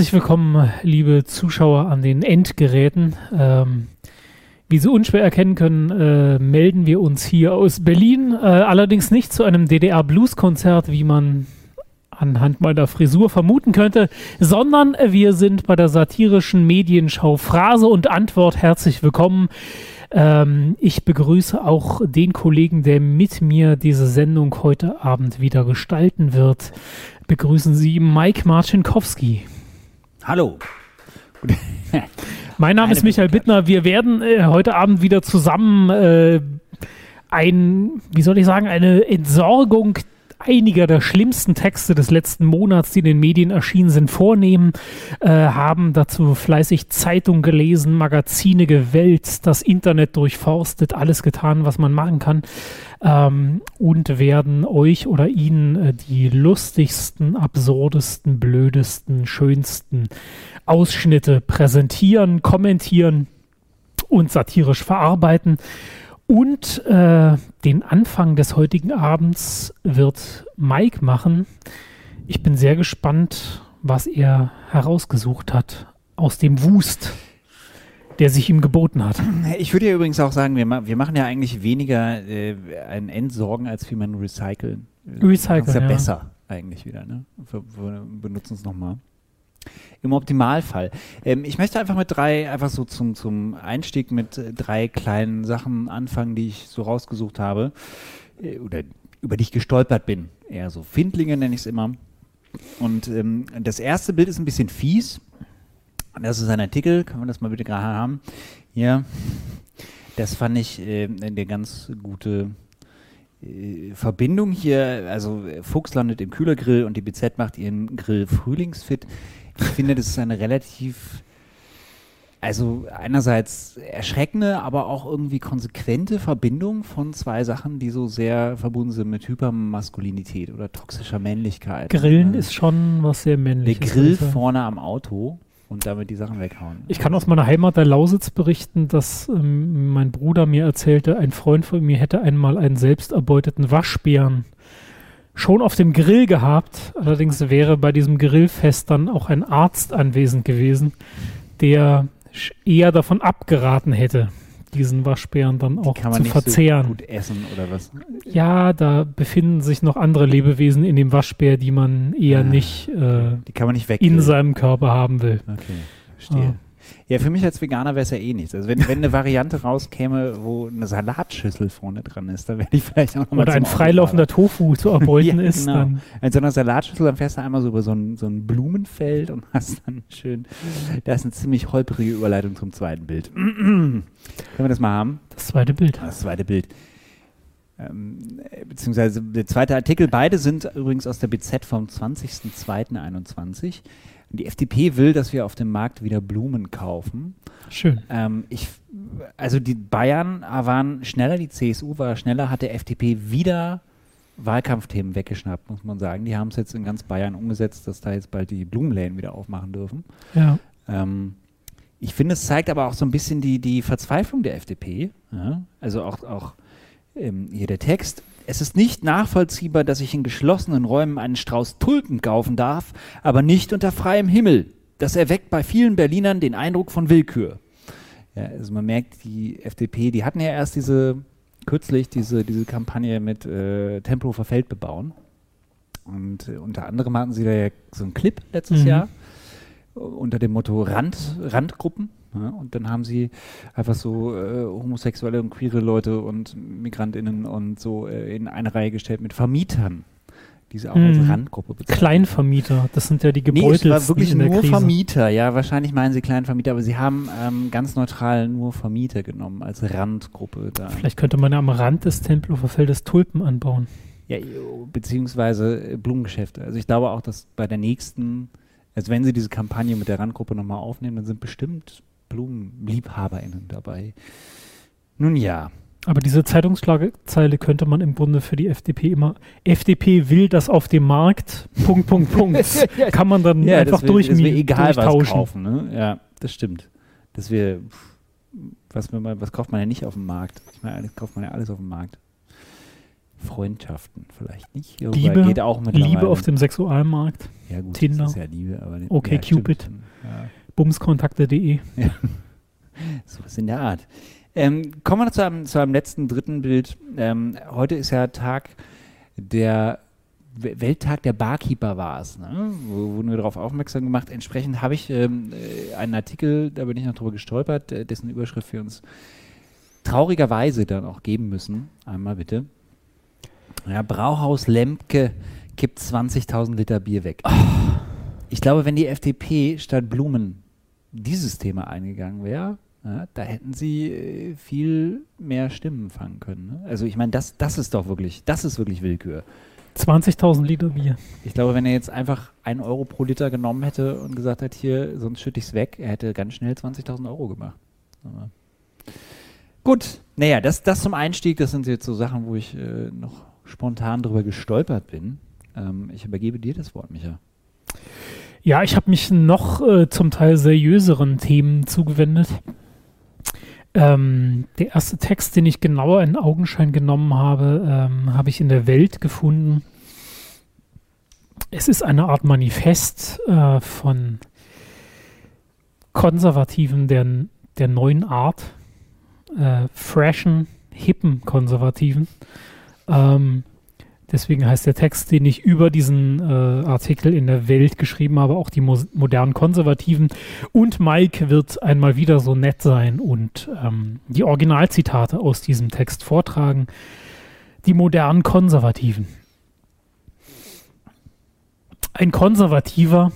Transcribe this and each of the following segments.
Herzlich willkommen, liebe Zuschauer an den Endgeräten. Ähm, wie Sie unschwer erkennen können, äh, melden wir uns hier aus Berlin. Äh, allerdings nicht zu einem DDR-Blues-Konzert, wie man anhand meiner Frisur vermuten könnte, sondern wir sind bei der satirischen Medienschau Phrase und Antwort. Herzlich willkommen. Ähm, ich begrüße auch den Kollegen, der mit mir diese Sendung heute Abend wieder gestalten wird. Begrüßen Sie Mike Marcinkowski. Hallo. mein Name ist Michael Bittner. Wir werden äh, heute Abend wieder zusammen äh, ein, wie soll ich sagen, eine Entsorgung einiger der schlimmsten Texte des letzten Monats, die in den Medien erschienen sind, vornehmen, äh, haben dazu fleißig Zeitungen gelesen, Magazine gewälzt, das Internet durchforstet, alles getan, was man machen kann ähm, und werden euch oder Ihnen äh, die lustigsten, absurdesten, blödesten, schönsten Ausschnitte präsentieren, kommentieren und satirisch verarbeiten. Und äh, den Anfang des heutigen Abends wird Mike machen. Ich bin sehr gespannt, was er herausgesucht hat aus dem Wust, der sich ihm geboten hat. Ich würde ja übrigens auch sagen, wir, ma wir machen ja eigentlich weniger äh, ein Entsorgen, als wie man recyceln. Recyceln, ist ja, ja, besser eigentlich wieder. Ne? Wir, wir benutzen es nochmal. Im Optimalfall. Ähm, ich möchte einfach mit drei, einfach so zum, zum Einstieg mit äh, drei kleinen Sachen anfangen, die ich so rausgesucht habe äh, oder über die ich gestolpert bin. Eher so Findlinge nenne ich es immer. Und ähm, das erste Bild ist ein bisschen fies. Das ist ein Artikel, kann man das mal bitte gerade haben? Hier. Das fand ich äh, eine ganz gute äh, Verbindung hier. Also Fuchs landet im Kühlergrill und die BZ macht ihren Grill frühlingsfit. Ich finde, das ist eine relativ, also einerseits erschreckende, aber auch irgendwie konsequente Verbindung von zwei Sachen, die so sehr verbunden sind mit Hypermaskulinität oder toxischer Männlichkeit. Grillen ist schon was sehr männliches. Der Grill vorne am Auto und damit die Sachen weghauen. Ich kann aus meiner Heimat der Lausitz berichten, dass ähm, mein Bruder mir erzählte, ein Freund von mir hätte einmal einen selbst erbeuteten Waschbären schon auf dem Grill gehabt. Allerdings wäre bei diesem Grillfest dann auch ein Arzt anwesend gewesen, der eher davon abgeraten hätte, diesen Waschbären dann auch zu verzehren. So gut essen oder was? Ja, da befinden sich noch andere Lebewesen in dem Waschbär, die man eher ah, nicht, äh, die kann man nicht in seinem Körper haben will. Okay, verstehe. Ah. Ja, für mich als Veganer wäre es ja eh nichts. Also wenn, wenn eine Variante rauskäme, wo eine Salatschüssel vorne dran ist, dann wäre ich vielleicht auch nochmal Oder ein freilaufender Tofu zu erbeuten ja, ist. Genau. Dann. In so einer Salatschüssel, dann fährst du einmal so über so ein, so ein Blumenfeld und hast dann schön, da ist eine ziemlich holprige Überleitung zum zweiten Bild. Können wir das mal haben? Das zweite Bild. Das zweite Bild. Ähm, beziehungsweise der zweite Artikel, beide sind übrigens aus der BZ vom 20.02.21. Die FDP will, dass wir auf dem Markt wieder Blumen kaufen. Schön. Ähm, ich, also die Bayern waren schneller, die CSU war schneller, hat der FDP wieder Wahlkampfthemen weggeschnappt, muss man sagen. Die haben es jetzt in ganz Bayern umgesetzt, dass da jetzt bald die Blumenläden wieder aufmachen dürfen. Ja. Ähm, ich finde, es zeigt aber auch so ein bisschen die, die Verzweiflung der FDP. Ja? Also auch, auch ähm, hier der Text. Es ist nicht nachvollziehbar, dass ich in geschlossenen Räumen einen Strauß Tulpen kaufen darf, aber nicht unter freiem Himmel. Das erweckt bei vielen Berlinern den Eindruck von Willkür. Ja, also man merkt, die FDP, die hatten ja erst diese, kürzlich diese, diese Kampagne mit äh, Tempelhofer Feld bebauen. Und äh, unter anderem hatten sie da ja so einen Clip letztes mhm. Jahr unter dem Motto Rand, Randgruppen. Ja, und dann haben sie einfach so äh, homosexuelle und queere Leute und MigrantInnen und so äh, in eine Reihe gestellt mit Vermietern, die sie auch mhm. als Randgruppe bezeichnen. Kleinvermieter, das sind ja die Gebäude. Nee, es war wirklich nur Vermieter, ja, wahrscheinlich meinen sie Kleinvermieter, aber sie haben ähm, ganz neutral nur Vermieter genommen als Randgruppe da. Vielleicht könnte man ja am Rand des Tempelhofer Feldes Tulpen anbauen. Ja, beziehungsweise äh, Blumengeschäfte. Also ich glaube auch, dass bei der nächsten, also wenn sie diese Kampagne mit der Randgruppe nochmal aufnehmen, dann sind bestimmt BlumenliebhaberInnen dabei. Nun ja. Aber diese Zeitungsschlagzeile könnte man im Grunde für die FDP immer. FDP will das auf dem Markt. Punkt, Punkt, Punkt. Kann man dann ja, einfach durch dass wir egal was kaufen. Ne? Ja, das stimmt. Dass wir, was, was kauft man ja nicht auf dem Markt? Ich meine, kauft man ja alles auf dem Markt. Freundschaften vielleicht nicht. Liebe, geht auch Liebe auf dem Sexualmarkt. Ja, gut, Tinder. Das ist ja Liebe, aber okay, ja, Cupid. Ja. Bumskontakte.de. Ja. So was in der Art. Ähm, kommen wir zu einem, zu einem letzten dritten Bild. Ähm, heute ist ja Tag der Welttag der Barkeeper war es, ne? Wo, wurden wir darauf aufmerksam gemacht. Entsprechend habe ich ähm, äh, einen Artikel, da bin ich noch drüber gestolpert, äh, dessen Überschrift wir uns traurigerweise dann auch geben müssen. Einmal bitte. Ja, Brauhaus Lemke kippt 20.000 Liter Bier weg. Oh. Ich glaube, wenn die FDP statt Blumen dieses Thema eingegangen wäre, ja, da hätten sie äh, viel mehr Stimmen fangen können. Ne? Also ich meine, das, das ist doch wirklich, das ist wirklich Willkür. 20.000 Liter Bier. Ich glaube, wenn er jetzt einfach einen Euro pro Liter genommen hätte und gesagt hat, hier, sonst schütte ich es weg, er hätte ganz schnell 20.000 Euro gemacht. Aber gut, naja, das, das zum Einstieg, das sind jetzt so Sachen, wo ich äh, noch spontan drüber gestolpert bin. Ähm, ich übergebe dir das Wort, Micha. Ja, ich habe mich noch äh, zum Teil seriöseren Themen zugewendet. Ähm, der erste Text, den ich genauer in Augenschein genommen habe, ähm, habe ich in der Welt gefunden. Es ist eine Art Manifest äh, von Konservativen der, der neuen Art, äh, freshen, hippen Konservativen. Ähm, Deswegen heißt der Text, den ich über diesen äh, Artikel in der Welt geschrieben habe, auch die mo modernen Konservativen. Und Mike wird einmal wieder so nett sein und ähm, die Originalzitate aus diesem Text vortragen. Die modernen Konservativen. Ein Konservativer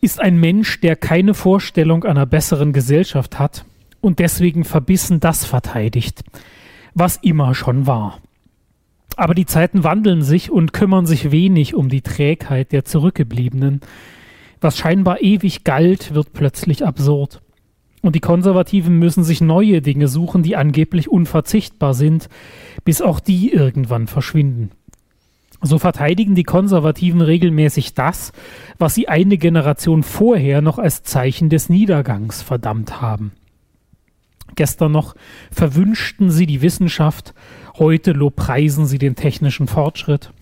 ist ein Mensch, der keine Vorstellung einer besseren Gesellschaft hat und deswegen verbissen das verteidigt, was immer schon war. Aber die Zeiten wandeln sich und kümmern sich wenig um die Trägheit der Zurückgebliebenen. Was scheinbar ewig galt, wird plötzlich absurd. Und die Konservativen müssen sich neue Dinge suchen, die angeblich unverzichtbar sind, bis auch die irgendwann verschwinden. So verteidigen die Konservativen regelmäßig das, was sie eine Generation vorher noch als Zeichen des Niedergangs verdammt haben. Gestern noch verwünschten sie die Wissenschaft Heute lobpreisen sie den technischen Fortschritt.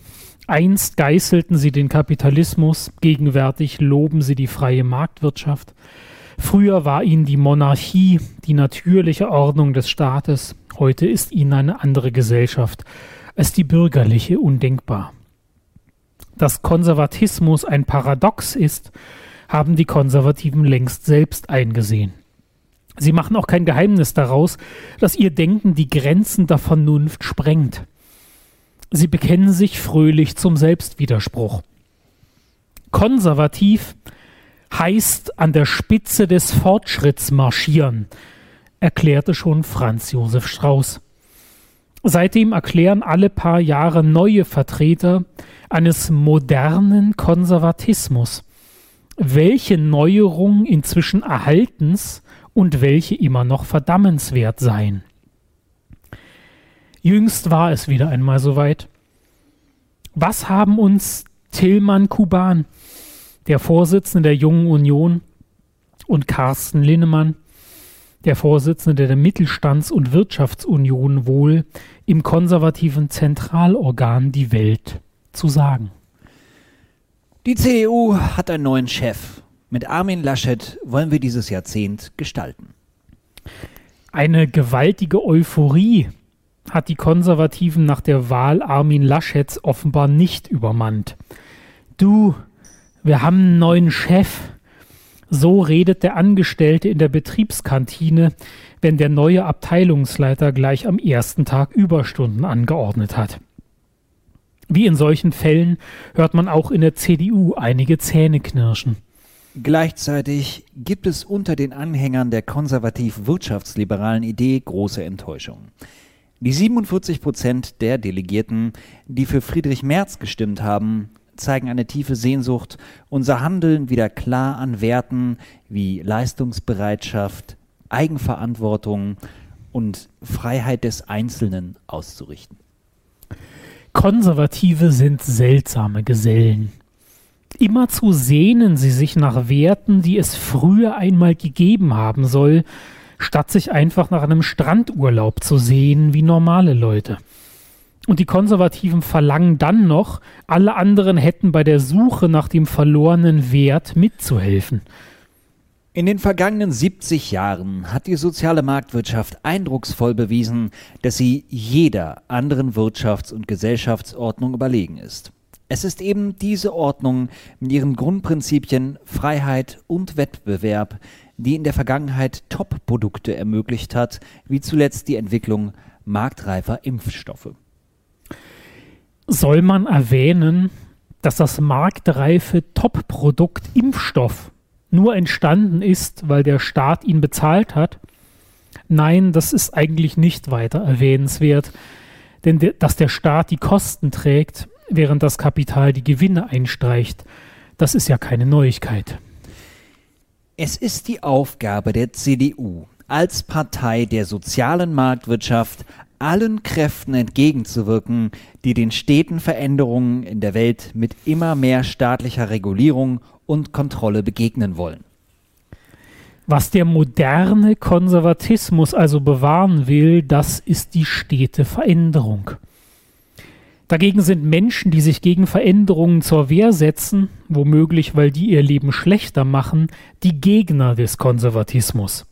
Einst geißelten sie den Kapitalismus, gegenwärtig loben sie die freie Marktwirtschaft. Früher war ihnen die Monarchie die natürliche Ordnung des Staates, heute ist ihnen eine andere Gesellschaft als die bürgerliche undenkbar. Dass Konservatismus ein Paradox ist, haben die Konservativen längst selbst eingesehen. Sie machen auch kein Geheimnis daraus, dass ihr Denken die Grenzen der Vernunft sprengt. Sie bekennen sich fröhlich zum Selbstwiderspruch. Konservativ heißt an der Spitze des Fortschritts marschieren, erklärte schon Franz Josef Strauß. Seitdem erklären alle paar Jahre neue Vertreter eines modernen Konservatismus, welche Neuerungen inzwischen erhaltens und welche immer noch verdammenswert seien. Jüngst war es wieder einmal soweit. Was haben uns Tillmann Kuban, der Vorsitzende der Jungen Union, und Carsten Linnemann, der Vorsitzende der Mittelstands- und Wirtschaftsunion, wohl im konservativen Zentralorgan Die Welt zu sagen? Die CDU hat einen neuen Chef mit Armin Laschet wollen wir dieses Jahrzehnt gestalten. Eine gewaltige Euphorie hat die Konservativen nach der Wahl Armin Laschets offenbar nicht übermannt. Du, wir haben einen neuen Chef. So redet der Angestellte in der Betriebskantine, wenn der neue Abteilungsleiter gleich am ersten Tag Überstunden angeordnet hat. Wie in solchen Fällen hört man auch in der CDU einige Zähne knirschen. Gleichzeitig gibt es unter den Anhängern der konservativ-wirtschaftsliberalen Idee große Enttäuschung. Die 47 Prozent der Delegierten, die für Friedrich Merz gestimmt haben, zeigen eine tiefe Sehnsucht, unser Handeln wieder klar an Werten wie Leistungsbereitschaft, Eigenverantwortung und Freiheit des Einzelnen auszurichten. Konservative sind seltsame Gesellen. Immerzu sehnen sie sich nach Werten, die es früher einmal gegeben haben soll, statt sich einfach nach einem Strandurlaub zu sehen wie normale Leute. Und die Konservativen verlangen dann noch, alle anderen hätten bei der Suche nach dem verlorenen Wert mitzuhelfen. In den vergangenen 70 Jahren hat die soziale Marktwirtschaft eindrucksvoll bewiesen, dass sie jeder anderen Wirtschafts- und Gesellschaftsordnung überlegen ist. Es ist eben diese Ordnung mit ihren Grundprinzipien Freiheit und Wettbewerb, die in der Vergangenheit Top-Produkte ermöglicht hat, wie zuletzt die Entwicklung marktreifer Impfstoffe. Soll man erwähnen, dass das marktreife Top-Produkt Impfstoff nur entstanden ist, weil der Staat ihn bezahlt hat? Nein, das ist eigentlich nicht weiter erwähnenswert, denn de dass der Staat die Kosten trägt, während das Kapital die Gewinne einstreicht, das ist ja keine Neuigkeit. Es ist die Aufgabe der CDU, als Partei der sozialen Marktwirtschaft allen Kräften entgegenzuwirken, die den steten Veränderungen in der Welt mit immer mehr staatlicher Regulierung und Kontrolle begegnen wollen. Was der moderne Konservatismus also bewahren will, das ist die stete Veränderung. Dagegen sind Menschen, die sich gegen Veränderungen zur Wehr setzen, womöglich weil die ihr Leben schlechter machen, die Gegner des Konservatismus.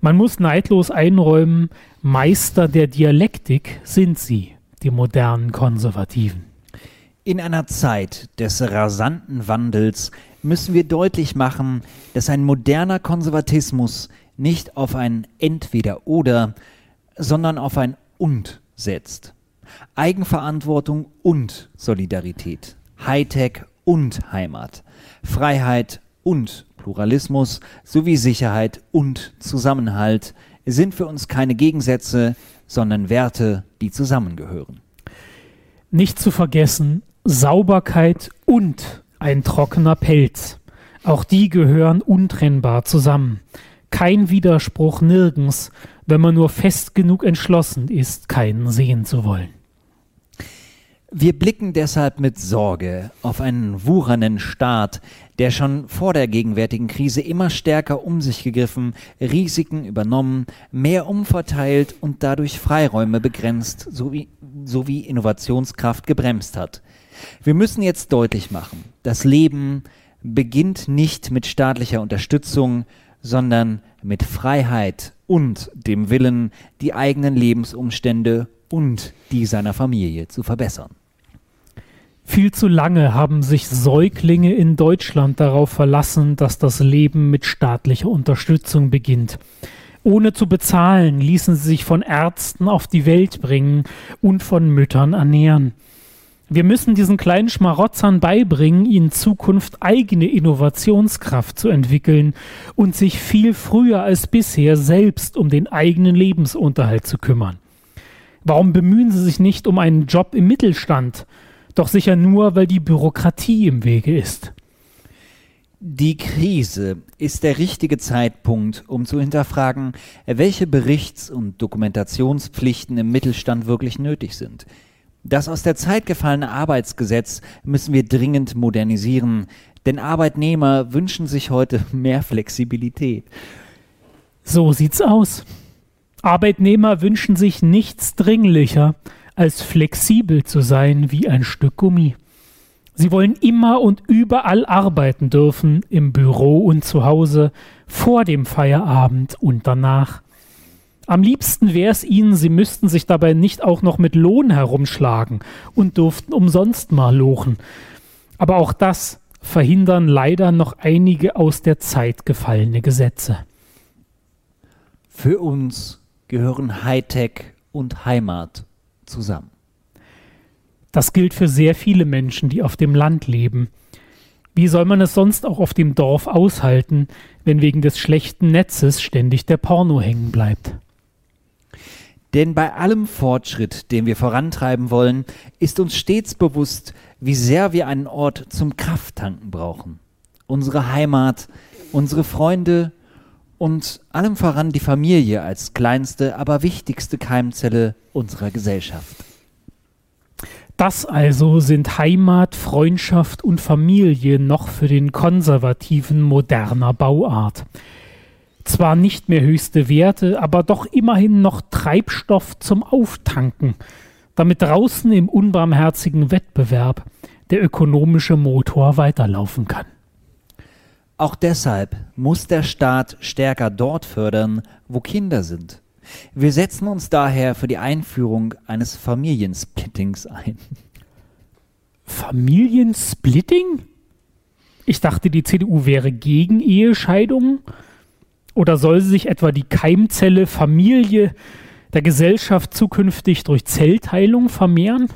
Man muss neidlos einräumen, Meister der Dialektik sind sie, die modernen Konservativen. In einer Zeit des rasanten Wandels müssen wir deutlich machen, dass ein moderner Konservatismus nicht auf ein Entweder oder, sondern auf ein Und setzt. Eigenverantwortung und Solidarität, Hightech und Heimat, Freiheit und Pluralismus sowie Sicherheit und Zusammenhalt sind für uns keine Gegensätze, sondern Werte, die zusammengehören. Nicht zu vergessen, Sauberkeit und ein trockener Pelz. Auch die gehören untrennbar zusammen. Kein Widerspruch nirgends, wenn man nur fest genug entschlossen ist, keinen sehen zu wollen. Wir blicken deshalb mit Sorge auf einen wuchernden Staat, der schon vor der gegenwärtigen Krise immer stärker um sich gegriffen, Risiken übernommen, mehr umverteilt und dadurch Freiräume begrenzt sowie, sowie Innovationskraft gebremst hat. Wir müssen jetzt deutlich machen, das Leben beginnt nicht mit staatlicher Unterstützung, sondern mit Freiheit und dem Willen, die eigenen Lebensumstände und die seiner Familie zu verbessern. Viel zu lange haben sich Säuglinge in Deutschland darauf verlassen, dass das Leben mit staatlicher Unterstützung beginnt. Ohne zu bezahlen ließen sie sich von Ärzten auf die Welt bringen und von Müttern ernähren. Wir müssen diesen kleinen Schmarotzern beibringen, in Zukunft eigene Innovationskraft zu entwickeln und sich viel früher als bisher selbst um den eigenen Lebensunterhalt zu kümmern. Warum bemühen sie sich nicht um einen Job im Mittelstand? Doch sicher nur, weil die Bürokratie im Wege ist. Die Krise ist der richtige Zeitpunkt, um zu hinterfragen, welche Berichts- und Dokumentationspflichten im Mittelstand wirklich nötig sind. Das aus der Zeit gefallene Arbeitsgesetz müssen wir dringend modernisieren, denn Arbeitnehmer wünschen sich heute mehr Flexibilität. So sieht's aus. Arbeitnehmer wünschen sich nichts dringlicher, als flexibel zu sein wie ein Stück Gummi. Sie wollen immer und überall arbeiten dürfen, im Büro und zu Hause, vor dem Feierabend und danach. Am liebsten wäre es ihnen, sie müssten sich dabei nicht auch noch mit Lohn herumschlagen und durften umsonst mal lochen. Aber auch das verhindern leider noch einige aus der Zeit gefallene Gesetze. Für uns gehören Hightech und Heimat zusammen. Das gilt für sehr viele Menschen, die auf dem Land leben. Wie soll man es sonst auch auf dem Dorf aushalten, wenn wegen des schlechten Netzes ständig der Porno hängen bleibt? Denn bei allem Fortschritt, den wir vorantreiben wollen, ist uns stets bewusst, wie sehr wir einen Ort zum Krafttanken brauchen. Unsere Heimat, unsere Freunde und allem voran die Familie als kleinste, aber wichtigste Keimzelle unserer Gesellschaft. Das also sind Heimat, Freundschaft und Familie noch für den Konservativen moderner Bauart. Zwar nicht mehr höchste Werte, aber doch immerhin noch Treibstoff zum Auftanken. damit draußen im unbarmherzigen Wettbewerb der ökonomische Motor weiterlaufen kann. Auch deshalb muss der Staat stärker dort fördern, wo Kinder sind. Wir setzen uns daher für die Einführung eines Familiensplittings ein. Familiensplitting? Ich dachte, die CDU wäre gegen Ehescheidungen. Oder soll sie sich etwa die Keimzelle Familie der Gesellschaft zukünftig durch Zellteilung vermehren?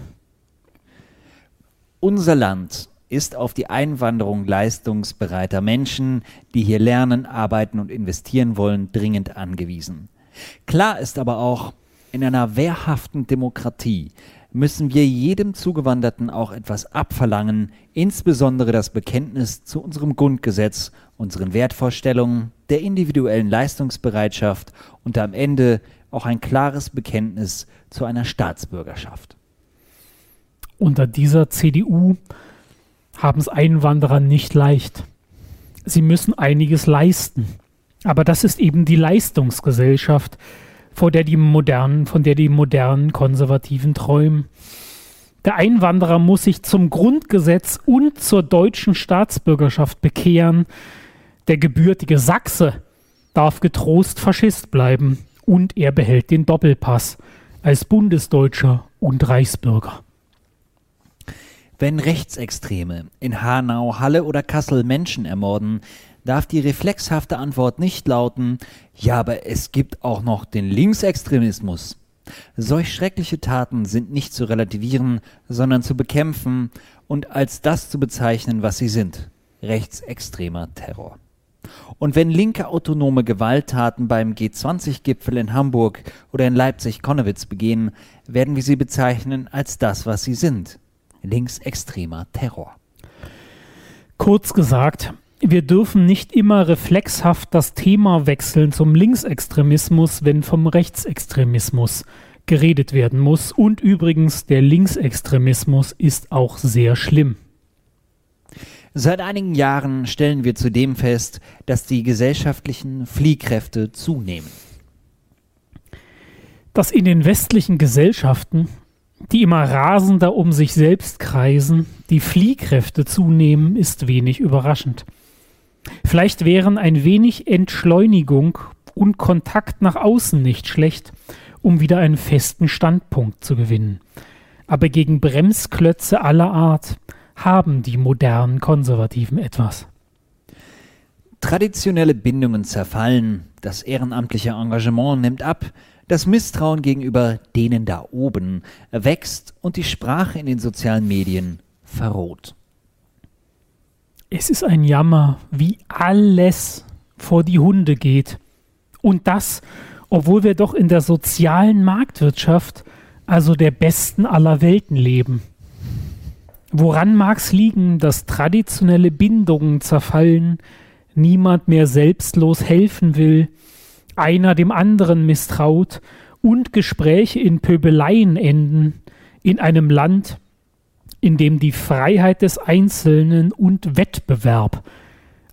Unser Land ist auf die Einwanderung leistungsbereiter Menschen, die hier lernen, arbeiten und investieren wollen, dringend angewiesen. Klar ist aber auch, in einer wehrhaften Demokratie müssen wir jedem Zugewanderten auch etwas abverlangen, insbesondere das Bekenntnis zu unserem Grundgesetz, unseren Wertvorstellungen, der individuellen Leistungsbereitschaft und am Ende auch ein klares Bekenntnis zu einer Staatsbürgerschaft. Unter dieser CDU haben es Einwanderer nicht leicht. Sie müssen einiges leisten. Aber das ist eben die Leistungsgesellschaft, vor der die modernen, von der die modernen Konservativen träumen. Der Einwanderer muss sich zum Grundgesetz und zur deutschen Staatsbürgerschaft bekehren. Der gebürtige Sachse darf getrost Faschist bleiben und er behält den Doppelpass als Bundesdeutscher und Reichsbürger. Wenn Rechtsextreme in Hanau, Halle oder Kassel Menschen ermorden, darf die reflexhafte Antwort nicht lauten, ja, aber es gibt auch noch den Linksextremismus. Solch schreckliche Taten sind nicht zu relativieren, sondern zu bekämpfen und als das zu bezeichnen, was sie sind, rechtsextremer Terror. Und wenn linke autonome Gewalttaten beim G20-Gipfel in Hamburg oder in Leipzig-Konnewitz begehen, werden wir sie bezeichnen als das, was sie sind, linksextremer Terror. Kurz gesagt, wir dürfen nicht immer reflexhaft das Thema wechseln zum Linksextremismus, wenn vom Rechtsextremismus geredet werden muss. Und übrigens, der Linksextremismus ist auch sehr schlimm. Seit einigen Jahren stellen wir zudem fest, dass die gesellschaftlichen Fliehkräfte zunehmen. Dass in den westlichen Gesellschaften, die immer rasender um sich selbst kreisen, die Fliehkräfte zunehmen, ist wenig überraschend. Vielleicht wären ein wenig Entschleunigung und Kontakt nach außen nicht schlecht, um wieder einen festen Standpunkt zu gewinnen. Aber gegen Bremsklötze aller Art haben die modernen Konservativen etwas. Traditionelle Bindungen zerfallen, das ehrenamtliche Engagement nimmt ab, das Misstrauen gegenüber denen da oben wächst und die Sprache in den sozialen Medien verroht. Es ist ein Jammer, wie alles vor die Hunde geht. Und das, obwohl wir doch in der sozialen Marktwirtschaft, also der besten aller Welten leben. Woran mag es liegen, dass traditionelle Bindungen zerfallen, niemand mehr selbstlos helfen will, einer dem anderen misstraut und Gespräche in Pöbeleien enden, in einem Land, in dem die Freiheit des Einzelnen und Wettbewerb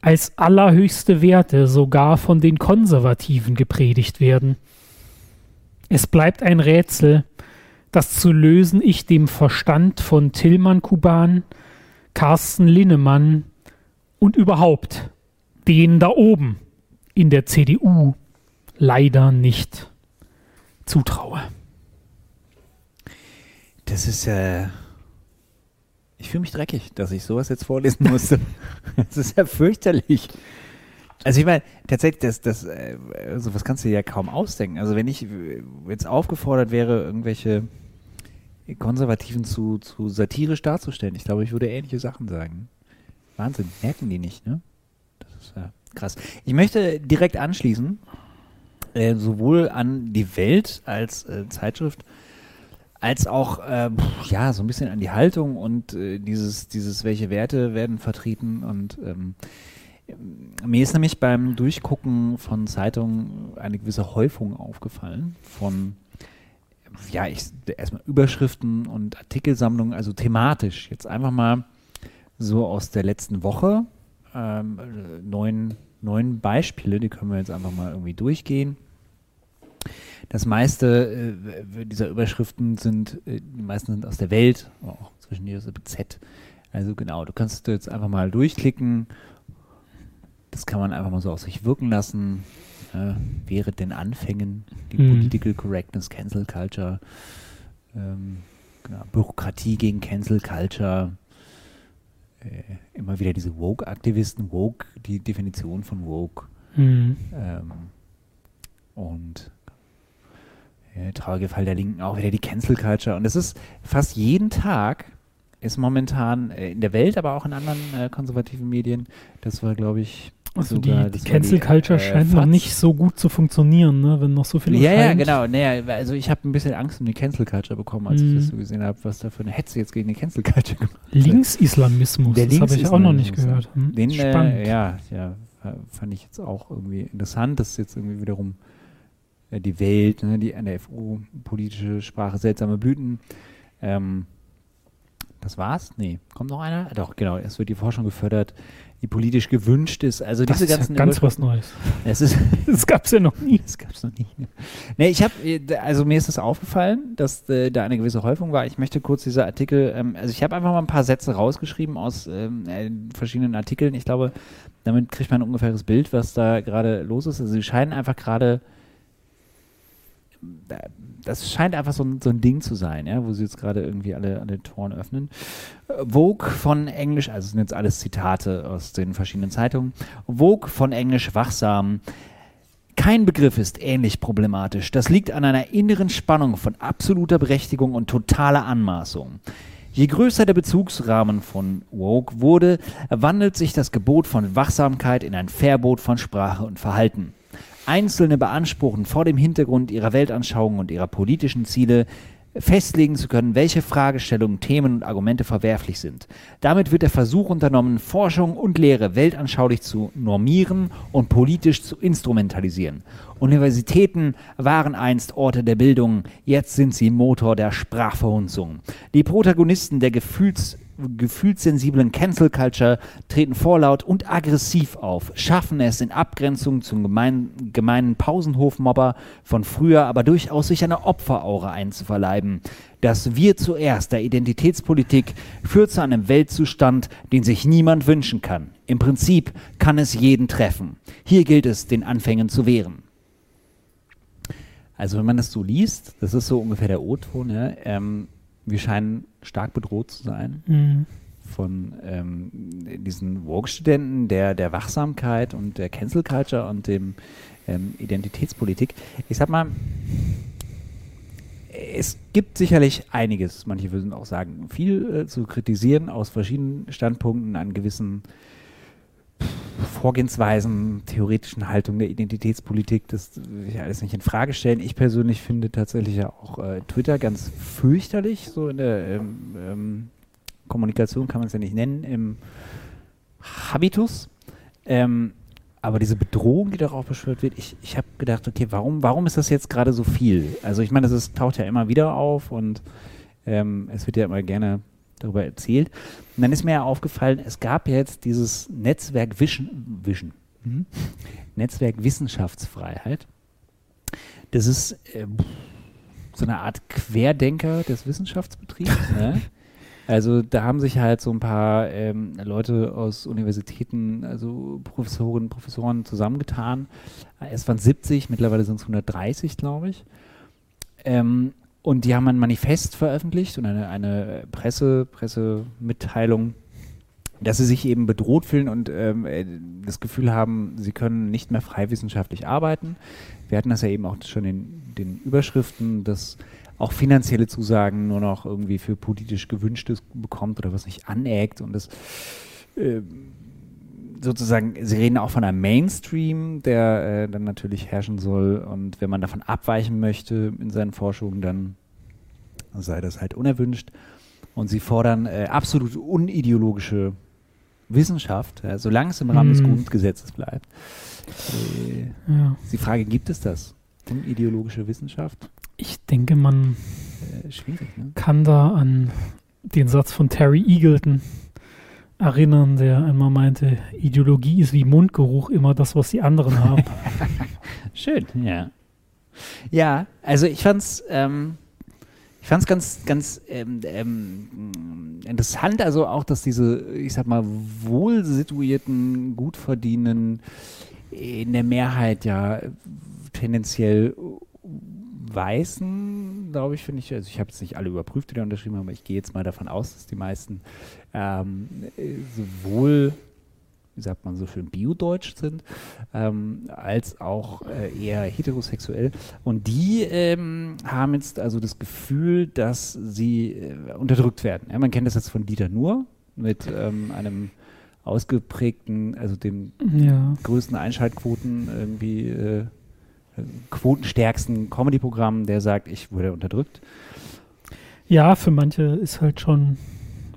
als allerhöchste Werte sogar von den Konservativen gepredigt werden. Es bleibt ein Rätsel, das zu lösen ich dem Verstand von Tillmann Kuban, Carsten Linnemann und überhaupt den da oben in der CDU leider nicht zutraue. Das ist ja. Äh ich fühle mich dreckig, dass ich sowas jetzt vorlesen musste. das ist ja fürchterlich. Also ich meine, tatsächlich, das, das, äh, sowas kannst du dir ja kaum ausdenken. Also wenn ich jetzt aufgefordert wäre, irgendwelche Konservativen zu, zu satirisch darzustellen, ich glaube, ich würde ähnliche Sachen sagen. Wahnsinn, merken die nicht, ne? Das ist ja krass. Ich möchte direkt anschließen, äh, sowohl an die Welt als äh, Zeitschrift, als auch äh, ja so ein bisschen an die Haltung und äh, dieses dieses welche Werte werden vertreten. Und ähm, mir ist nämlich beim Durchgucken von Zeitungen eine gewisse Häufung aufgefallen von ja ich erstmal Überschriften und Artikelsammlungen also thematisch. Jetzt einfach mal so aus der letzten Woche ähm, neun neun Beispiele die können wir jetzt einfach mal irgendwie durchgehen Das meiste äh, dieser Überschriften sind, äh, die meisten sind aus der Welt, auch zwischen die mit Z. Also genau, du kannst jetzt einfach mal durchklicken. Das kann man einfach mal so auf sich wirken lassen. Äh, während den Anfängen, die Mhm. Political Correctness, Cancel Culture, ähm, genau, Bürokratie gegen Cancel Culture, äh, immer wieder diese Woke-Aktivisten, Woke, die Definition von Woke. Mhm. Ähm, und äh, traurige Fall der Linken auch wieder die Cancel Culture. Und es ist fast jeden Tag ist momentan äh, in der Welt, aber auch in anderen äh, konservativen Medien, das war, glaube ich, Also die, die Cancel Culture äh, scheint noch FAZ. nicht so gut zu funktionieren, ne? wenn noch so viel Ja, ja, genau. Naja, also ich habe ein bisschen Angst um die Cancel Culture bekommen, als ich Mhm. das so gesehen habe, was da für eine Hetze jetzt gegen die Cancel Culture gemacht Linksislamismus, Der das habe ich auch noch nicht Linksislamismus, gehört. Hm? Den, Spannend. äh, ja, ja, fa- fand ich jetzt auch irgendwie interessant, dass jetzt irgendwie wiederum äh, die Welt, ne, die NFU, politische Sprache, seltsame Blüten. Ähm, das war's? Nee. Kommt noch einer? Doch, genau. Es wird die Forschung gefördert, die politisch gewünscht ist. Also das diese ist ja ganzen ganz was Neues. Es ist Das gab es ja noch nie. das gab's noch nie. Nee, ich habe, also mir ist das aufgefallen, dass äh, da eine gewisse Häufung war. Ich möchte kurz diese Artikel, ähm, also ich habe einfach mal ein paar Sätze rausgeschrieben aus ähm, äh, verschiedenen Artikeln. Ich glaube, damit kriegt man ein ungefähres Bild, was da gerade los ist. Also sie scheinen einfach gerade, das scheint einfach so ein, so ein Ding zu sein, ja, wo sie jetzt gerade irgendwie alle, alle Toren öffnen. Vogue von Englisch, also sind jetzt alles Zitate aus den verschiedenen Zeitungen. Vogue von Englisch wachsam. Kein Begriff ist ähnlich problematisch. Das liegt an einer inneren Spannung von absoluter Berechtigung und totaler Anmaßung. Je größer der Bezugsrahmen von Woke wurde, wandelt sich das Gebot von Wachsamkeit in ein Verbot von Sprache und Verhalten. Einzelne beanspruchen vor dem Hintergrund ihrer Weltanschauung und ihrer politischen Ziele festlegen zu können, welche Fragestellungen, Themen und Argumente verwerflich sind. Damit wird der Versuch unternommen, Forschung und Lehre weltanschaulich zu normieren und politisch zu instrumentalisieren. Universitäten waren einst Orte der Bildung, jetzt sind sie Motor der Sprachverhunzung. Die Protagonisten der Gefühls gefühlssensiblen Cancel Culture treten vorlaut und aggressiv auf, schaffen es in Abgrenzung zum gemein, gemeinen Pausenhofmobber von früher, aber durchaus sich eine Opferaura einzuverleiben. Das Wir zuerst der Identitätspolitik führt zu einem Weltzustand, den sich niemand wünschen kann. Im Prinzip kann es jeden treffen. Hier gilt es, den Anfängen zu wehren. Also wenn man das so liest, das ist so ungefähr der O-Ton, ja, ähm, wir scheinen stark bedroht zu sein Mhm. von ähm, diesen Woke-Studenten, der, der Wachsamkeit und der Cancel Culture und dem ähm, Identitätspolitik. Ich sag mal, es gibt sicherlich einiges, manche würden auch sagen, viel äh, zu kritisieren aus verschiedenen Standpunkten an gewissen Vorgehensweisen, theoretischen Haltungen der Identitätspolitik, das will ich alles nicht in Frage stellen. Ich persönlich finde tatsächlich ja auch äh, Twitter ganz fürchterlich, so in der ähm, ähm, Kommunikation kann man es ja nicht nennen, im Habitus. Ähm, aber diese Bedrohung, die darauf beschwört wird, ich, ich habe gedacht, okay, warum, warum ist das jetzt gerade so viel? Also ich meine, ist, taucht ja immer wieder auf und ähm, es wird ja immer gerne darüber erzählt. Und dann ist mir ja aufgefallen, es gab jetzt dieses Netzwerk Vision, Vision mhm. Netzwerk Wissenschaftsfreiheit. Das ist äh, so eine Art Querdenker des Wissenschaftsbetriebs. ne? Also da haben sich halt so ein paar ähm, Leute aus Universitäten, also Professorinnen, Professoren zusammengetan. Es waren 70, mittlerweile sind es 130, glaube ich. Ähm, und die haben ein Manifest veröffentlicht und eine, eine Presse, Pressemitteilung, dass sie sich eben bedroht fühlen und ähm, äh, das Gefühl haben, sie können nicht mehr frei wissenschaftlich arbeiten. Wir hatten das ja eben auch schon in den Überschriften, dass auch finanzielle Zusagen nur noch irgendwie für politisch Gewünschtes bekommt oder was nicht aneckt und das äh, sozusagen, sie reden auch von einem Mainstream, der äh, dann natürlich herrschen soll und wenn man davon abweichen möchte in seinen Forschungen, dann sei das halt unerwünscht und sie fordern äh, absolut unideologische Wissenschaft, ja, solange es im Rahmen des Mhm. Grundgesetzes bleibt. Äh, Ja. die Frage, gibt es das? Unideologische Wissenschaft? Ich denke, man Äh, ne? kann da an den Satz von Terry Eagleton erinnern, der einmal meinte, Ideologie ist wie Mundgeruch, immer das, was die anderen haben. Schön, ja. Ja, also ich fand's, ähm, ich fand's ganz, ganz ähm, ähm, interessant, also auch, dass diese, ich sag mal, wohlsituierten, gut verdienen, in der Mehrheit ja tendenziell Weißen, glaube ich, finde ich, also ich habe jetzt nicht alle überprüft, die da unterschrieben haben, aber ich gehe jetzt mal davon aus, dass die meisten ähm, sowohl wie sagt man so schön, biodeutsch sind, ähm, als auch äh, eher heterosexuell. Und die ähm, haben jetzt also das Gefühl, dass sie äh, unterdrückt werden. Ja, man kennt das jetzt von Dieter Nuhr mit ähm, einem ausgeprägten, also dem ja. größten Einschaltquoten irgendwie äh, quotenstärksten Comedy-Programm, der sagt, ich wurde unterdrückt. Ja, für manche ist halt schon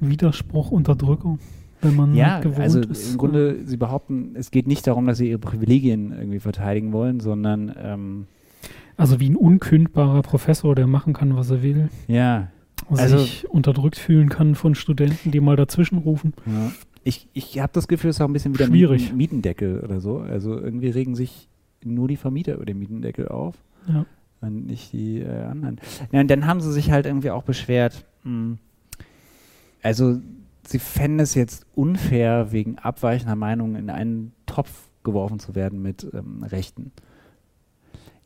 Widerspruch Unterdrückung wenn man ja, gewohnt also ist. Im Grunde, sie behaupten, es geht nicht darum, dass sie ihre Privilegien irgendwie verteidigen wollen, sondern ähm, also wie ein unkündbarer Professor, der machen kann, was er will. Ja. Also sich unterdrückt fühlen kann von Studenten, die mal dazwischen rufen. Ja. Ich, ich habe das Gefühl, es ist auch ein bisschen wieder Schwierig. Mietendeckel oder so. Also irgendwie regen sich nur die Vermieter über den Mietendeckel auf. Ja. Und nicht die äh, anderen. Ja, und dann haben sie sich halt irgendwie auch beschwert. Mh, hm, also sie fänden es jetzt unfair, wegen abweichender Meinungen in einen Topf geworfen zu werden mit ähm, Rechten.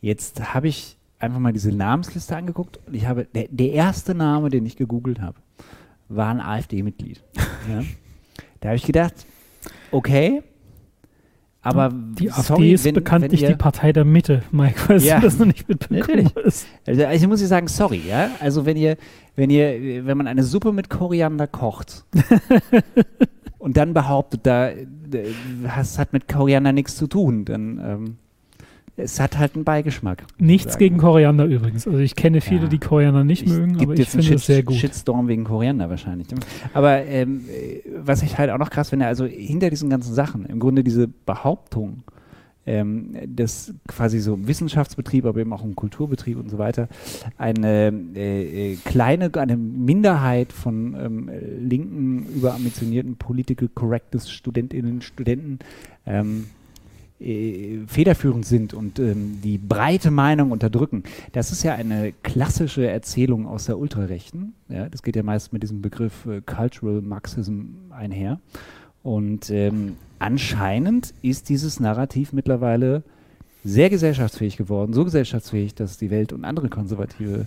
Jetzt habe ich einfach mal diese Namensliste angeguckt und ich habe, der, der erste Name, den ich gegoogelt habe, war ein AfD-Mitglied. ja. Da habe ich gedacht, okay, aber die AfD sorry, ist wenn, bekanntlich wenn die Partei der Mitte, Mike, falls ja, du das noch nicht mitbekommen hast. Also, also muss ich sagen, sorry, ja. Also wenn ihr, wenn ihr, wenn man eine Suppe mit Koriander kocht und dann behauptet, da das hat mit Koriander nichts zu tun, dann ähm, es hat halt einen Beigeschmack. Nichts gegen Koriander übrigens. Also ich kenne viele, ja. die Koriander nicht ich mögen, aber ich finde es sehr gut. Shitstorm wegen Koriander wahrscheinlich. Aber ähm, was ich halt auch noch krass finde, also hinter diesen ganzen Sachen, im Grunde diese Behauptung, ähm, dass quasi so im Wissenschaftsbetrieb, aber eben auch im Kulturbetrieb und so weiter, eine äh, äh kleine, eine Minderheit von ähm, linken, überambitionierten, political correctes Studentinnen, Studenten ähm, äh, federführend sind und ähm, die breite Meinung unterdrücken. Das ist ja eine klassische Erzählung aus der Ultrarechten. Ja, das geht ja meist mit diesem Begriff äh, Cultural Marxism einher. Und ähm, anscheinend ist dieses Narrativ mittlerweile sehr gesellschaftsfähig geworden, so gesellschaftsfähig, dass die Welt und andere konservative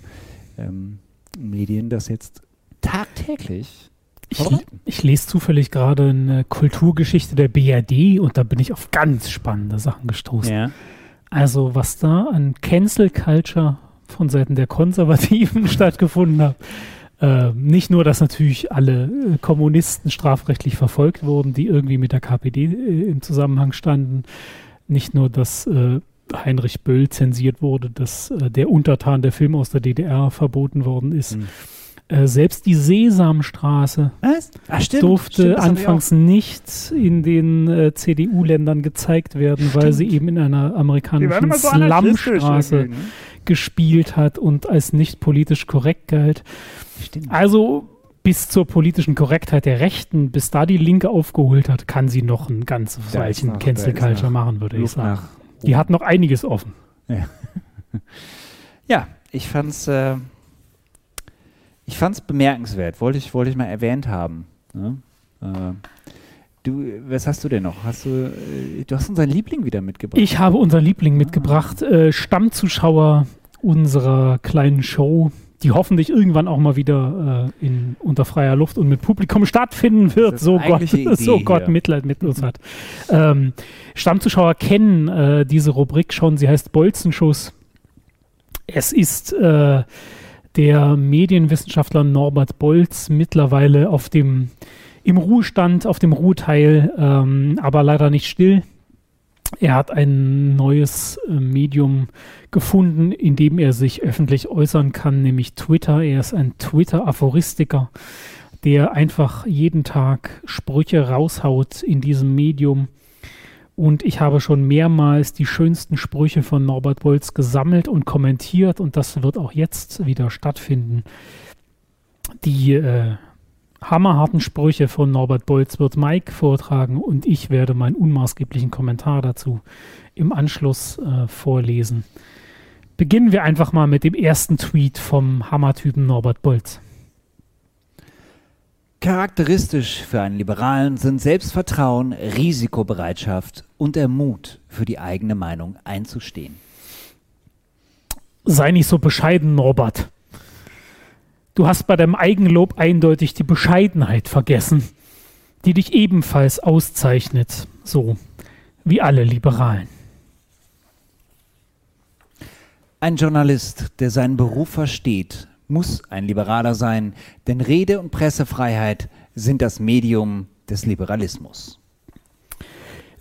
ähm, Medien das jetzt tagtäglich ich, ich, lese zufällig gerade eine Kulturgeschichte der BRD und da bin ich auf ganz spannende Sachen gestoßen. Ja. Also, was da an Cancel Culture von Seiten der Konservativen stattgefunden hat. Äh, nicht nur, dass natürlich alle äh, Kommunisten strafrechtlich verfolgt wurden, die irgendwie mit der KPD äh, im Zusammenhang standen. Nicht nur, dass äh, Heinrich Böll zensiert wurde, dass äh, der Untertan der Film aus der DDR verboten worden ist. Mhm äh, selbst die Sesamstraße Ach, stimmt, durfte stimmt, anfangs nicht in den äh, CDU-Ländern gezeigt werden, stimmt. weil sie eben in einer amerikanischen so Slumstraße ne? gespielt hat und als nicht politisch korrekt galt. Also bis zur politischen Korrektheit der Rechten, bis da die Linke aufgeholt hat, kann sie noch ein ganzes Weilchen Cancel Culture machen, würde ich sagen. Die hat noch einiges offen. Ja, ja ich fand's äh, ich fand es bemerkenswert, wollte ich, wollte ich mal erwähnt haben. Ne? Äh, du, was hast du denn noch? Hast du, äh, du hast unseren Liebling wieder mitgebracht. Ich habe unseren Liebling mitgebracht, äh, Stammzuschauer unserer kleinen Show, die hoffentlich irgendwann auch mal wieder äh, in, unter freier Luft und mit Publikum stattfinden wird, so Gott, so Gott Mitleid mit uns hat. Ähm, Stammzuschauer kennen äh, diese Rubrik schon, sie heißt Bolzenschuss. Es ist äh, der Medienwissenschaftler Norbert Bolz mittlerweile auf dem im Ruhestand, auf dem Ruheteil, ähm, aber leider nicht still. Er hat ein neues äh, Medium gefunden, in dem er sich öffentlich äußern kann, nämlich Twitter. Er ist ein Twitter-Aphoristiker, der einfach jeden Tag Sprüche raushaut in diesem Medium und ich habe schon mehrmals die schönsten Sprüche von Norbert Bolz gesammelt und kommentiert und das wird auch jetzt wieder stattfinden. Die äh, hammerharten Sprüche von Norbert Bolz wird Mike vortragen und ich werde meinen unmaßgeblichen Kommentar dazu im Anschluss äh, vorlesen. Beginnen wir einfach mal mit dem ersten Tweet vom Hammertypen Norbert Bolz. Charakteristisch für einen Liberalen sind Selbstvertrauen, Risikobereitschaft und der Mut, für die eigene Meinung einzustehen. Sei nicht so bescheiden, Norbert. Du hast bei deinem Eigenlob eindeutig die Bescheidenheit vergessen, die dich ebenfalls auszeichnet, so wie alle Liberalen. Ein Journalist, der seinen Beruf versteht, muss ein Liberaler sein, denn Rede- und Pressefreiheit sind das Medium des Liberalismus.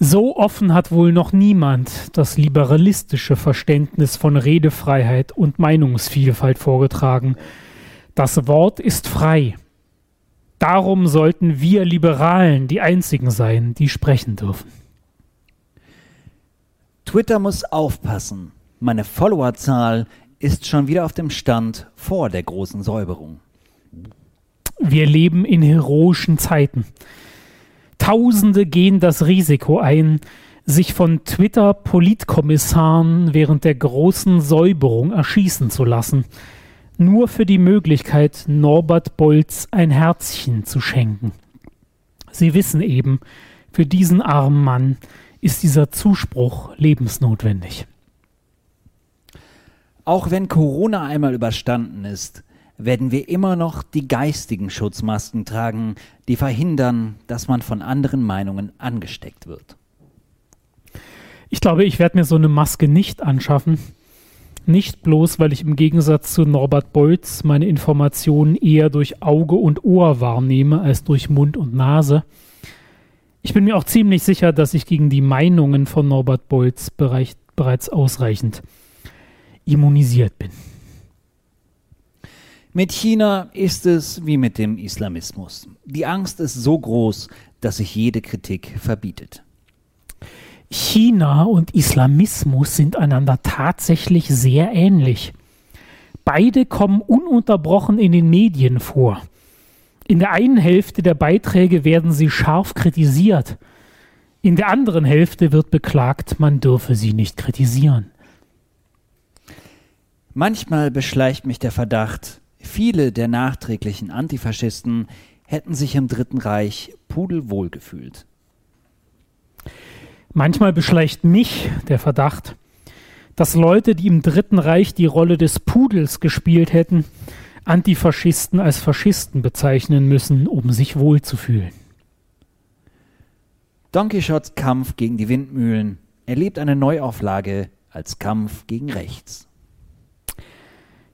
So offen hat wohl noch niemand das liberalistische Verständnis von Redefreiheit und Meinungsvielfalt vorgetragen. Das Wort ist frei. Darum sollten wir Liberalen die Einzigen sein, die sprechen dürfen. Twitter muss aufpassen. Meine Followerzahl ist schon wieder auf dem Stand vor der großen Säuberung. Wir leben in heroischen Zeiten. Tausende gehen das Risiko ein, sich von Twitter-Politkommissaren während der großen Säuberung erschießen zu lassen, nur für die Möglichkeit, Norbert Bolz ein Herzchen zu schenken. Sie wissen eben, für diesen armen Mann ist dieser Zuspruch lebensnotwendig. Auch wenn Corona einmal überstanden ist, werden wir immer noch die geistigen Schutzmasken tragen, die verhindern, dass man von anderen Meinungen angesteckt wird. Ich glaube, ich werde mir so eine Maske nicht anschaffen. Nicht bloß, weil ich im Gegensatz zu Norbert Bolz meine Informationen eher durch Auge und Ohr wahrnehme als durch Mund und Nase. Ich bin mir auch ziemlich sicher, dass ich gegen die Meinungen von Norbert Bolz bereits ausreichend immunisiert bin. Mit China ist es wie mit dem Islamismus. Die Angst ist so groß, dass sich jede Kritik verbietet. China und Islamismus sind einander tatsächlich sehr ähnlich. Beide kommen ununterbrochen in den Medien vor. In der einen Hälfte der Beiträge werden sie scharf kritisiert. In der anderen Hälfte wird beklagt, man dürfe sie nicht kritisieren. Manchmal beschleicht mich der Verdacht, viele der nachträglichen Antifaschisten hätten sich im Dritten Reich pudelwohl gefühlt. Manchmal beschleicht mich der Verdacht, dass Leute, die im Dritten Reich die Rolle des Pudels gespielt hätten, Antifaschisten als Faschisten bezeichnen müssen, um sich wohlzufühlen. Don Quixotes Kampf gegen die Windmühlen erlebt eine Neuauflage als Kampf gegen rechts.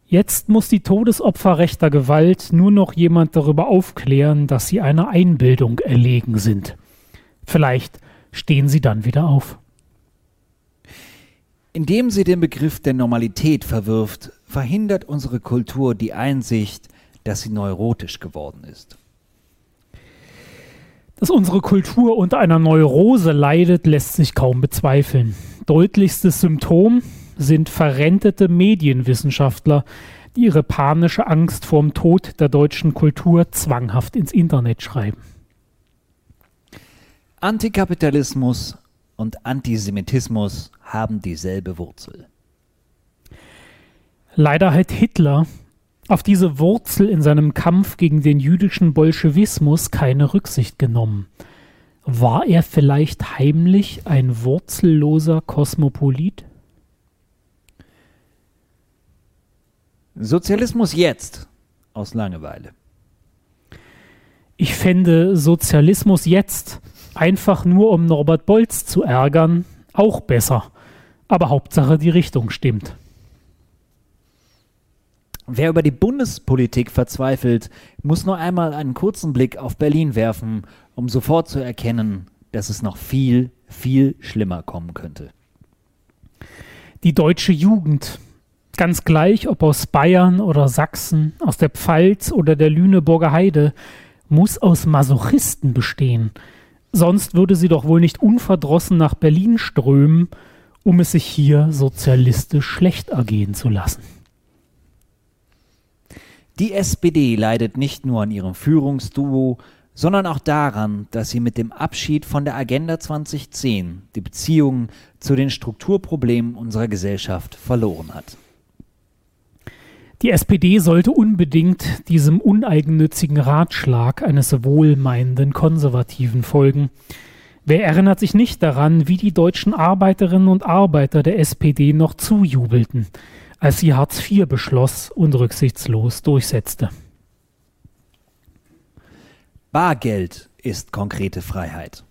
Jetzt muss die Todesopfer rechter Gewalt nur noch jemand darüber aufklären, dass sie einer Einbildung erlegen sind. Vielleicht stehen sie dann wieder auf. Indem sie den Begriff der Normalität verwirft, verhindert unsere Kultur die Einsicht, dass sie neurotisch geworden ist. Dass unsere Kultur unter einer Neurose leidet, lässt sich kaum bezweifeln. Deutlichstes Symptom sind verrentete Medienwissenschaftler, die ihre panische Angst vorm Tod der deutschen Kultur zwanghaft ins Internet schreiben. Antikapitalismus und Antisemitismus haben dieselbe Wurzel. Leider hat Hitler auf diese Wurzel in seinem Kampf gegen den jüdischen Bolschewismus keine Rücksicht genommen. War er vielleicht heimlich ein wurzelloser Kosmopolit? Sozialismus jetzt aus Langeweile. Ich fände Sozialismus jetzt einfach nur um Norbert Bolz zu ärgern auch besser. Aber Hauptsache die Richtung stimmt. Wer über die Bundespolitik verzweifelt, muss nur einmal einen kurzen Blick auf Berlin werfen, um sofort zu erkennen, dass es noch viel, viel schlimmer kommen könnte. Die deutsche Jugend Ganz gleich, ob aus Bayern oder Sachsen, aus der Pfalz oder der Lüneburger Heide, muss aus Masochisten bestehen. Sonst würde sie doch wohl nicht unverdrossen nach Berlin strömen, um es sich hier sozialistisch schlecht ergehen zu lassen. Die SPD leidet nicht nur an ihrem Führungsduo, sondern auch daran, dass sie mit dem Abschied von der Agenda 2010 die Beziehungen zu den Strukturproblemen unserer Gesellschaft verloren hat. Die SPD sollte unbedingt diesem uneigennützigen Ratschlag eines wohlmeinenden Konservativen folgen. Wer erinnert sich nicht daran, wie die deutschen Arbeiterinnen und Arbeiter der SPD noch zujubelten, als sie Hartz IV beschloss und rücksichtslos durchsetzte? Bargeld ist konkrete Freiheit.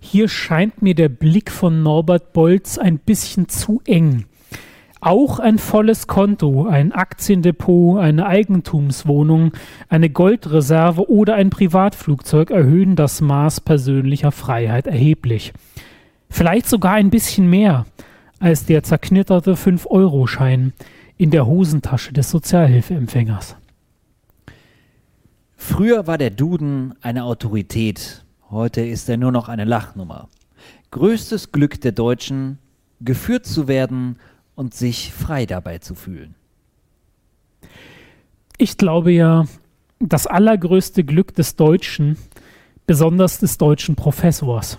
Hier scheint mir der Blick von Norbert Bolz ein bisschen zu eng. Auch ein volles Konto, ein Aktiendepot, eine Eigentumswohnung, eine Goldreserve oder ein Privatflugzeug erhöhen das Maß persönlicher Freiheit erheblich. Vielleicht sogar ein bisschen mehr als der zerknitterte 5-Euro-Schein in der Hosentasche des Sozialhilfeempfängers. Früher war der Duden eine Autorität, heute ist er nur noch eine Lachnummer. Größtes Glück der Deutschen, geführt zu werden und sich frei dabei zu fühlen. Ich glaube ja, das allergrößte Glück des Deutschen, besonders des deutschen Professors,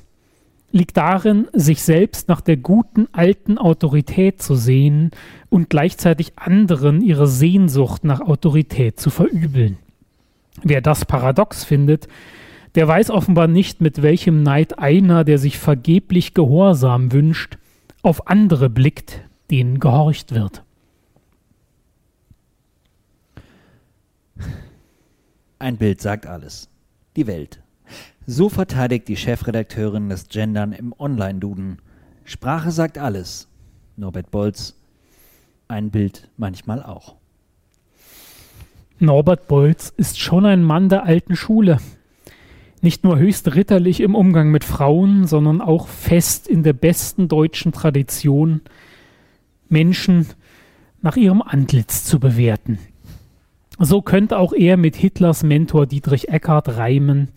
liegt darin, sich selbst nach der guten alten Autorität zu sehen und gleichzeitig anderen ihre Sehnsucht nach Autorität zu verübeln. Wer das paradox findet, der weiß offenbar nicht, mit welchem Neid einer, der sich vergeblich Gehorsam wünscht, auf andere blickt, denen gehorcht wird. Ein Bild sagt alles. Die Welt. So verteidigt die Chefredakteurin das Gendern im Online-Duden. Sprache sagt alles. Norbert Bolz. Ein Bild manchmal auch. Norbert Bolz ist schon ein Mann der alten Schule. Nicht nur höchst ritterlich im Umgang mit Frauen, sondern auch fest in der besten deutschen Tradition, Menschen nach ihrem Antlitz zu bewerten. So könnte auch er mit Hitlers Mentor Dietrich Eckart reimen.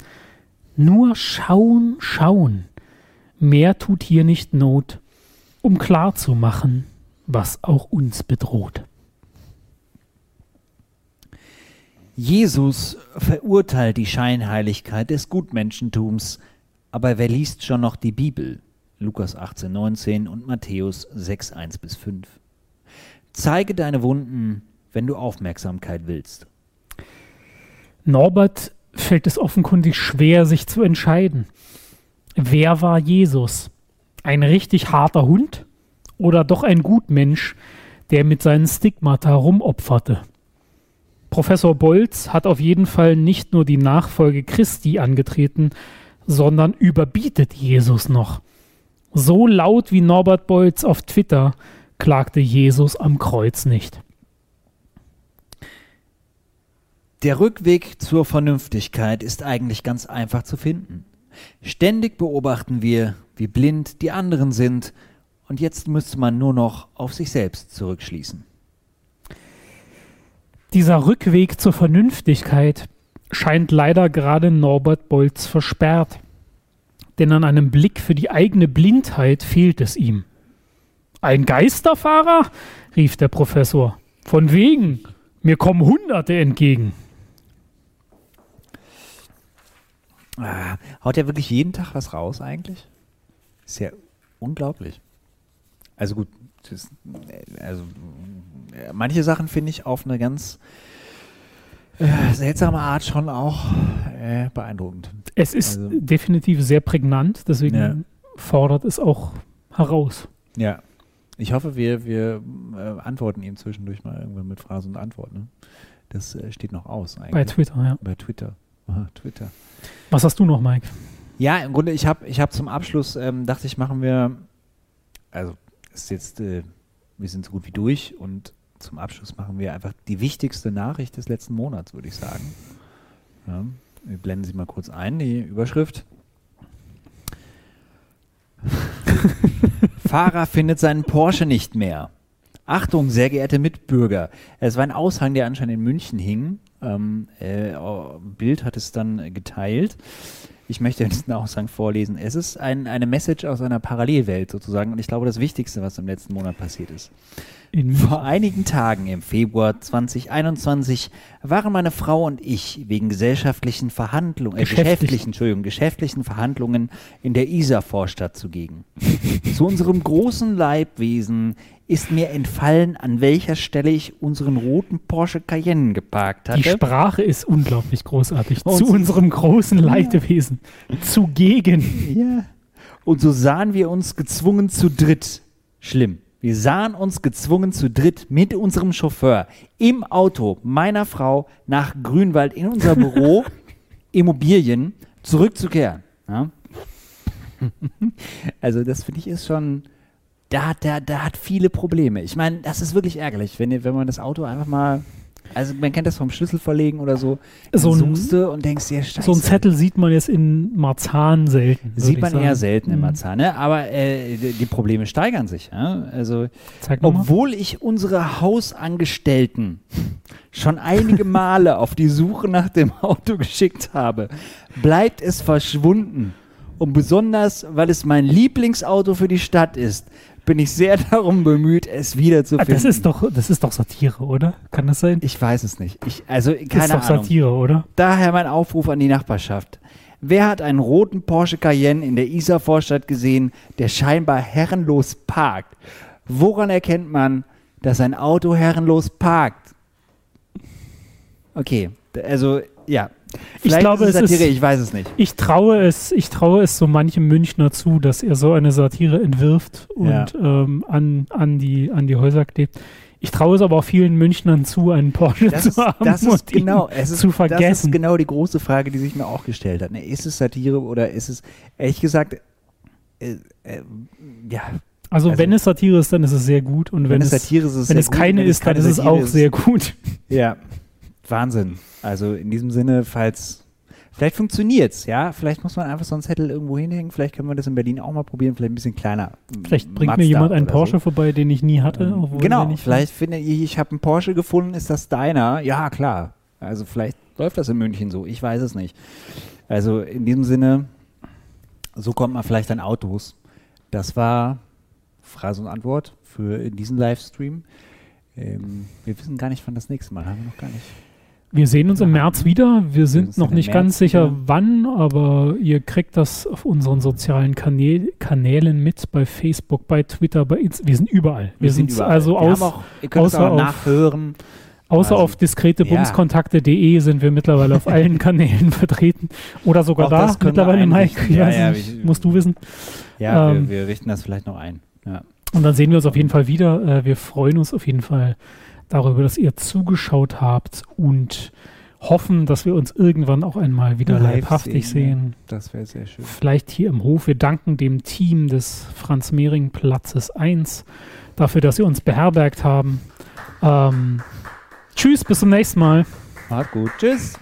Nur schauen, schauen. Mehr tut hier nicht Not, um klarzumachen, was auch uns bedroht. Jesus verurteilt die Scheinheiligkeit des Gutmenschentums, aber wer liest schon noch die Bibel? Lukas 18, 19 und Matthäus 6, 1 bis 5. Zeige deine Wunden, wenn du Aufmerksamkeit willst. Norbert fällt es offenkundig schwer, sich zu entscheiden. Wer war Jesus? Ein richtig harter Hund oder doch ein Gutmensch, der mit seinen Stigmata rumopferte? Professor Bolz hat auf jeden Fall nicht nur die Nachfolge Christi angetreten, sondern überbietet Jesus noch. So laut wie Norbert Bolz auf Twitter klagte Jesus am Kreuz nicht. Der Rückweg zur Vernünftigkeit ist eigentlich ganz einfach zu finden. Ständig beobachten wir, wie blind die anderen sind, und jetzt müsste man nur noch auf sich selbst zurückschließen. Dieser Rückweg zur Vernünftigkeit scheint leider gerade Norbert Bolz versperrt. Denn an einem Blick für die eigene Blindheit fehlt es ihm. Ein Geisterfahrer? rief der Professor. Von wegen. Mir kommen Hunderte entgegen. Ah, haut er wirklich jeden Tag was raus eigentlich? Ist ja unglaublich. Also gut, ist, also manche Sachen finde ich auf eine ganz äh, seltsame Art schon auch äh, beeindruckend. Es ist also, definitiv sehr prägnant, deswegen ja. fordert es auch heraus. Ja. Ich hoffe, wir, wir äh, antworten ihm zwischendurch mal irgendwann mit Phrasen und Antworten. Ne? Das äh, steht noch aus eigentlich. Bei Twitter, ja. Bei Twitter. Aha, Twitter. Was hast du noch, Mike? Ja, im Grunde, ich habe ich hab zum Abschluss, ähm, dachte ich, machen wir, also ist jetzt, äh, wir sind so gut wie durch und zum Abschluss machen wir einfach die wichtigste Nachricht des letzten Monats, würde ich sagen. Ja, wir blenden sie mal kurz ein, die Überschrift. Fahrer findet seinen Porsche nicht mehr. Achtung, sehr geehrte Mitbürger. Es war ein Aushang, der anscheinend in München hing. Ähm, äh, Bild hat es dann geteilt. Ich möchte diesen Aushang vorlesen. Es ist ein, eine Message aus einer Parallelwelt sozusagen und ich glaube das Wichtigste, was im letzten Monat passiert ist. In Vor einigen Tagen im Februar 2021 waren meine Frau und ich wegen gesellschaftlichen Verhandlungen, äh, geschäftlichen, Entschuldigung, geschäftlichen Verhandlungen in der Isar-Vorstadt zugegen. Zu unserem großen Leibwesen ist mir entfallen, an welcher Stelle ich unseren roten Porsche Cayenne geparkt hatte. Die Sprache ist unglaublich großartig. Und- Zu unserem großen Leidwesen. Zugegen. Ja. Und so sahen wir uns gezwungen zu dritt. Schlimm. Wir sahen uns gezwungen zu dritt mit unserem Chauffeur im Auto meiner Frau nach Grünwald in unser Büro Immobilien zurückzukehren. Ja? Also das finde ich ist schon, da, hat der, da hat viele Probleme. Ich meine, das ist wirklich ärgerlich, wenn, wenn man das Auto einfach mal, also man kennt das vom Schlüssel verlegen oder so, So ein- und denkst dir, scheiße. So ein Zettel sieht man jetzt in Marzahn selten. Sieht man sagen. eher selten Mhm. Marzahn, ne? aber äh, die Probleme steigern sich. Ja? Also, Zeig obwohl ich unsere Hausangestellten schon einige Male auf die Suche nach dem Auto geschickt habe, bleibt es verschwunden. Und besonders, weil es mein Lieblingsauto für die Stadt ist, bin ich sehr darum bemüht, es Ah, wiederzufinden. das, ist doch, das ist doch Satire, oder? Kann das sein? ich weiß es nicht. Ich, also das ist keine doch Ahnung. Satire, oder? Daher mein Aufruf an die Nachbarschaft. Wer hat einen roten Porsche Cayenne in der Isar-Vorstadt gesehen, der scheinbar herrenlos parkt? Woran erkennt man, dass ein Auto herrenlos parkt? Okay, also ja. Vielleicht glaube, ist es es ist- Satire, ich weiß es nicht. Ich traue es, ich traue es so manchem Münchner zu, dass er so eine Satire entwirft und Ja. ähm, an, an, die, an die Häuser klebt. Ich traue es aber auch vielen Münchnern zu, einen Porsche Das zu ist, haben das ist genau, es ist, zu Das vergessen. ist genau die große Frage, die sich mir auch gestellt hat. Ne? Ist es Satire oder ist es, ehrlich gesagt, äh, äh, ja, also, also- wenn es Satire ist, dann ist es sehr gut und wenn, wenn, es, Satire ist, es wenn es gut, keine wenn ist, dann ist es Satire auch sehr gut. Ja, Wahnsinn. Also in diesem Sinne, falls, vielleicht funktioniert's, ja, vielleicht muss man einfach so einen Zettel irgendwo hinhängen, vielleicht können wir das in Berlin auch mal probieren, vielleicht ein bisschen kleiner. Vielleicht bringt Mazda mir jemand einen Porsche So. vorbei, den ich nie hatte. obwohl Genau, vielleicht finde ich, ich habe einen Porsche gefunden, ist das deiner? Ja, klar. Also vielleicht läuft das in München so, ich weiß es nicht. Also in diesem Sinne, so kommt man vielleicht an Autos. Das war Frage und Antwort für diesen Livestream. Ähm, wir wissen gar nicht, wann das nächste Mal haben wir noch gar nicht. Wir sehen uns im Ja. März wieder. Wir sind noch nicht März ganz sicher, wieder. wann, aber ihr kriegt das auf unseren sozialen Kanä Kanälen mit, bei Facebook, bei Twitter, bei Inst Wir sind überall. Wir, sind, überall. also wir aus, auch, ihr könnt außer auch nachhören. außer also- auf diskretebumskontakte.de sind wir mittlerweile auf allen Kanälen vertreten. Oder sogar Auch da wir mittlerweile, Mike. Ja, ja, ich- musst du wissen. Ja, Ähm, wir, wir richten das vielleicht noch ein. Ja. Und dann sehen wir uns auf jeden Fall wieder. Äh, wir freuen uns auf jeden Fall darüber, dass ihr zugeschaut habt und hoffen, dass wir uns irgendwann auch einmal wieder Live leibhaftig sehen, sehen. Das wäre sehr schön. Vielleicht hier im Hof. Wir danken dem Team des Franz-Mehring-Platzes 1 dafür, dass sie uns beherbergt haben. Ähm, tschüss, bis zum nächsten Mal. Macht gut. Tschüss.